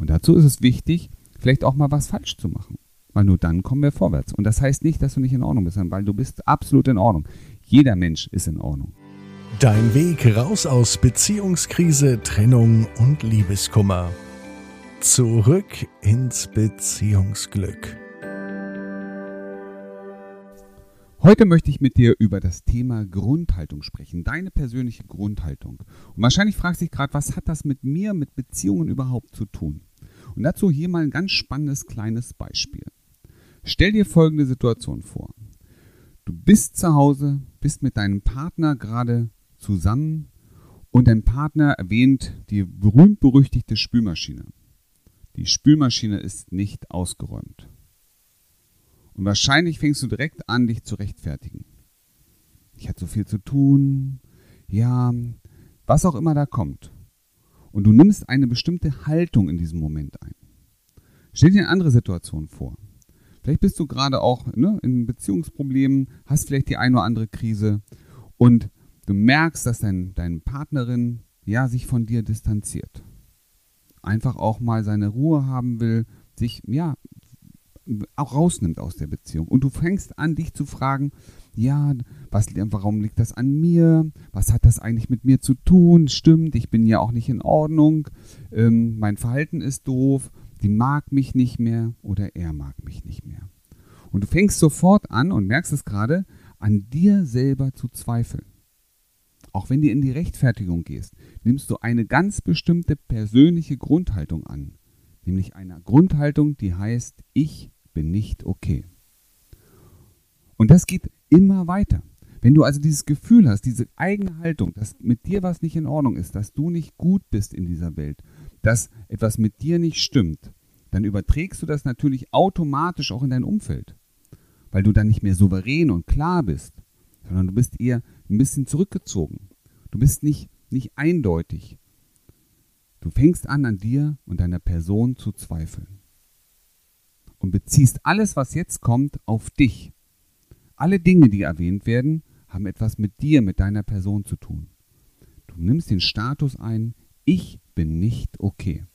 Und dazu ist es wichtig, vielleicht auch mal was falsch zu machen. Weil nur dann kommen wir vorwärts. Und das heißt nicht, dass du nicht in Ordnung bist, sondern weil du bist absolut in Ordnung. Jeder Mensch ist in Ordnung. Dein Weg raus aus Beziehungskrise, Trennung und Liebeskummer. Zurück ins Beziehungsglück. Heute möchte ich mit dir über das Thema Grundhaltung sprechen, deine persönliche Grundhaltung. Und wahrscheinlich fragst du dich gerade, was hat das mit mir, mit Beziehungen überhaupt zu tun? Und dazu hier mal ein ganz spannendes kleines Beispiel. Stell dir folgende Situation vor. Du bist zu Hause, bist mit deinem Partner gerade zusammen und dein Partner erwähnt die berühmt-berüchtigte Spülmaschine. Die Spülmaschine ist nicht ausgeräumt. Und wahrscheinlich fängst du direkt an, dich zu rechtfertigen. Ich hatte so viel zu tun. Ja, was auch immer da kommt. Und du nimmst eine bestimmte Haltung in diesem Moment ein. Stell dir eine andere Situation vor. Vielleicht bist du gerade auch ne, in Beziehungsproblemen, hast vielleicht die eine oder andere Krise und du merkst, dass dein, deine Partnerin ja sich von dir distanziert. Einfach auch mal seine Ruhe haben will, sich ja auch rausnimmt aus der Beziehung. Und du fängst an, dich zu fragen, ja, was, warum liegt das an mir? Was hat das eigentlich mit mir zu tun? Stimmt, ich bin ja auch nicht in Ordnung. Ähm, mein Verhalten ist doof. Die mag mich nicht mehr oder er mag mich nicht mehr. Und du fängst sofort an und merkst es gerade, an dir selber zu zweifeln. Auch wenn du in die Rechtfertigung gehst, nimmst du eine ganz bestimmte persönliche Grundhaltung an. Nämlich eine Grundhaltung, die heißt, ich bin nicht okay. Und das geht immer weiter. Wenn du also dieses Gefühl hast, diese eigene Haltung, dass mit dir was nicht in Ordnung ist, dass du nicht gut bist in dieser Welt, dass etwas mit dir nicht stimmt, dann überträgst du das natürlich automatisch auch in dein Umfeld. Weil du dann nicht mehr souverän und klar bist, sondern du bist eher ein bisschen zurückgezogen. Du bist nicht, nicht eindeutig. Du fängst an, an dir und deiner Person zu zweifeln und beziehst alles, was jetzt kommt, auf dich. Alle Dinge, die erwähnt werden, haben etwas mit dir, mit deiner Person zu tun. Du nimmst den Status ein, ich bin nicht okay.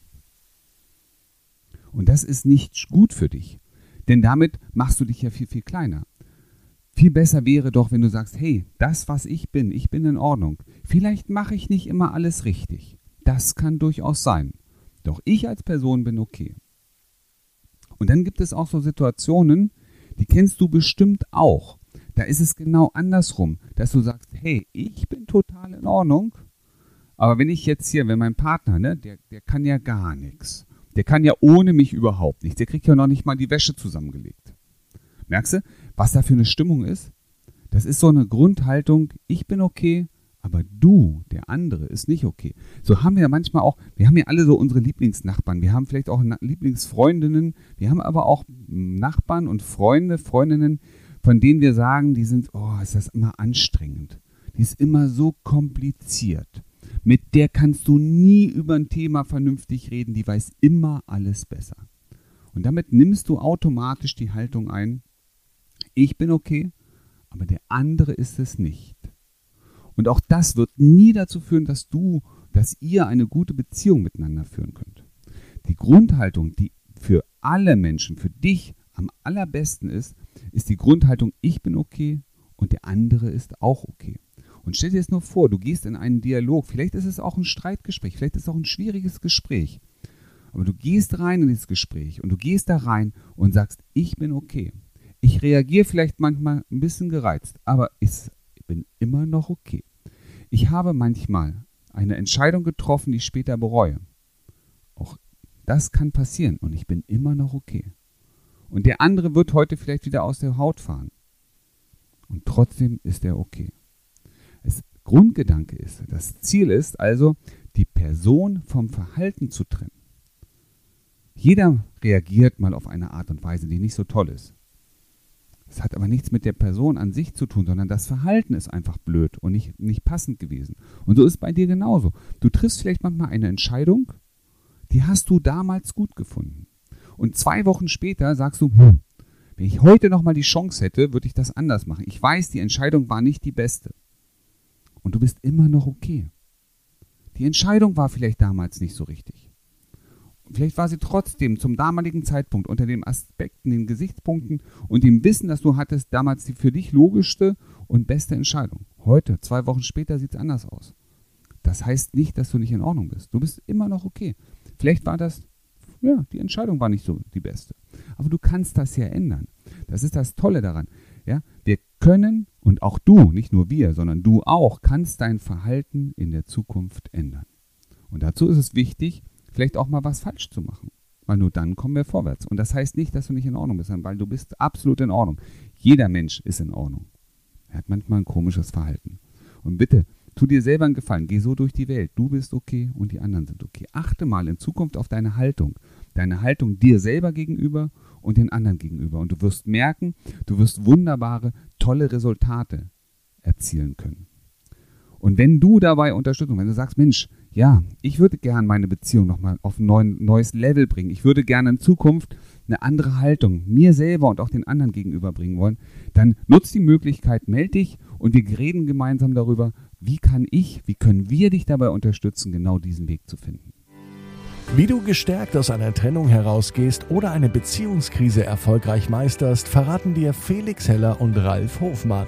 Und das ist nicht gut für dich, denn damit machst du dich ja viel, viel kleiner. Viel besser wäre doch, wenn du sagst, hey, das, was ich bin, ich bin in Ordnung. Vielleicht mache ich nicht immer alles richtig. Das kann durchaus sein. Doch ich als Person bin okay. Und dann gibt es auch so Situationen, die kennst du bestimmt auch. Da ist es genau andersrum, dass du sagst, hey, ich bin total in Ordnung, aber wenn ich jetzt hier, wenn mein Partner, ne, der, der kann ja gar nichts. Der kann ja ohne mich überhaupt nichts. Der kriegt ja noch nicht mal die Wäsche zusammengelegt. Merkst du, was da für eine Stimmung ist? Das ist so eine Grundhaltung, ich bin okay, aber du, der andere, ist nicht okay. So haben wir ja manchmal auch, wir haben ja alle so unsere Lieblingsnachbarn, wir haben vielleicht auch Lieblingsfreundinnen, wir haben aber auch Nachbarn und Freunde, Freundinnen, von denen wir sagen, die sind, oh, ist das immer anstrengend. Die ist immer so kompliziert. Mit der kannst du nie über ein Thema vernünftig reden, die weiß immer alles besser. Und damit nimmst du automatisch die Haltung ein, ich bin okay, aber der andere ist es nicht. Und auch das wird nie dazu führen, dass du, dass ihr eine gute Beziehung miteinander führen könnt. Die Grundhaltung, die für alle Menschen, für dich am allerbesten ist, ist die Grundhaltung, ich bin okay und der andere ist auch okay. Und stell dir jetzt nur vor, du gehst in einen Dialog, vielleicht ist es auch ein Streitgespräch, vielleicht ist es auch ein schwieriges Gespräch, aber du gehst rein in dieses Gespräch und du gehst da rein und sagst, ich bin okay. Ich reagiere vielleicht manchmal ein bisschen gereizt, aber es bin immer noch okay. Ich habe manchmal eine Entscheidung getroffen, die ich später bereue. Auch das kann passieren und ich bin immer noch okay. Und der andere wird heute vielleicht wieder aus der Haut fahren. Und trotzdem ist er okay. Das Grundgedanke ist, das Ziel ist also, die Person vom Verhalten zu trennen. Jeder reagiert mal auf eine Art und Weise, die nicht so toll ist. Es hat aber nichts mit der Person an sich zu tun, sondern das Verhalten ist einfach blöd und nicht, nicht passend gewesen. Und so ist bei dir genauso. Du triffst vielleicht manchmal eine Entscheidung, die hast du damals gut gefunden. Und zwei Wochen später sagst du, hm, wenn ich heute nochmal die Chance hätte, würde ich das anders machen. Ich weiß, die Entscheidung war nicht die beste. Und du bist immer noch okay. Die Entscheidung war vielleicht damals nicht so richtig. Vielleicht war sie trotzdem zum damaligen Zeitpunkt unter den Aspekten, den Gesichtspunkten und dem Wissen, das du hattest, damals die für dich logischste und beste Entscheidung. Heute, zwei Wochen später, sieht es anders aus. Das heißt nicht, dass du nicht in Ordnung bist. Du bist immer noch okay. Vielleicht war das, ja, die Entscheidung war nicht so die beste. Aber du kannst das ja ändern. Das ist das Tolle daran. Ja, wir können und auch du, nicht nur wir, sondern du auch, kannst dein Verhalten in der Zukunft ändern. Und dazu ist es wichtig, vielleicht auch mal was falsch zu machen. Weil nur dann kommen wir vorwärts. Und das heißt nicht, dass du nicht in Ordnung bist, sondern weil du bist absolut in Ordnung. Jeder Mensch ist in Ordnung. Er hat manchmal ein komisches Verhalten. Und bitte, tu dir selber einen Gefallen. Geh so durch die Welt. Du bist okay und die anderen sind okay. Achte mal in Zukunft auf deine Haltung. Deine Haltung dir selber gegenüber und den anderen gegenüber. Und du wirst merken, du wirst wunderbare, tolle Resultate erzielen können. Und wenn du dabei Unterstützung, wenn du sagst, Mensch, ja, ich würde gerne meine Beziehung nochmal auf ein neues Level bringen. Ich würde gerne in Zukunft eine andere Haltung mir selber und auch den anderen gegenüber bringen wollen, dann nutz die Möglichkeit, melde dich und wir reden gemeinsam darüber, wie kann ich, wie können wir dich dabei unterstützen, genau diesen Weg zu finden. Wie du gestärkt aus einer Trennung herausgehst oder eine Beziehungskrise erfolgreich meisterst, verraten dir Felix Heller und Ralf Hofmann.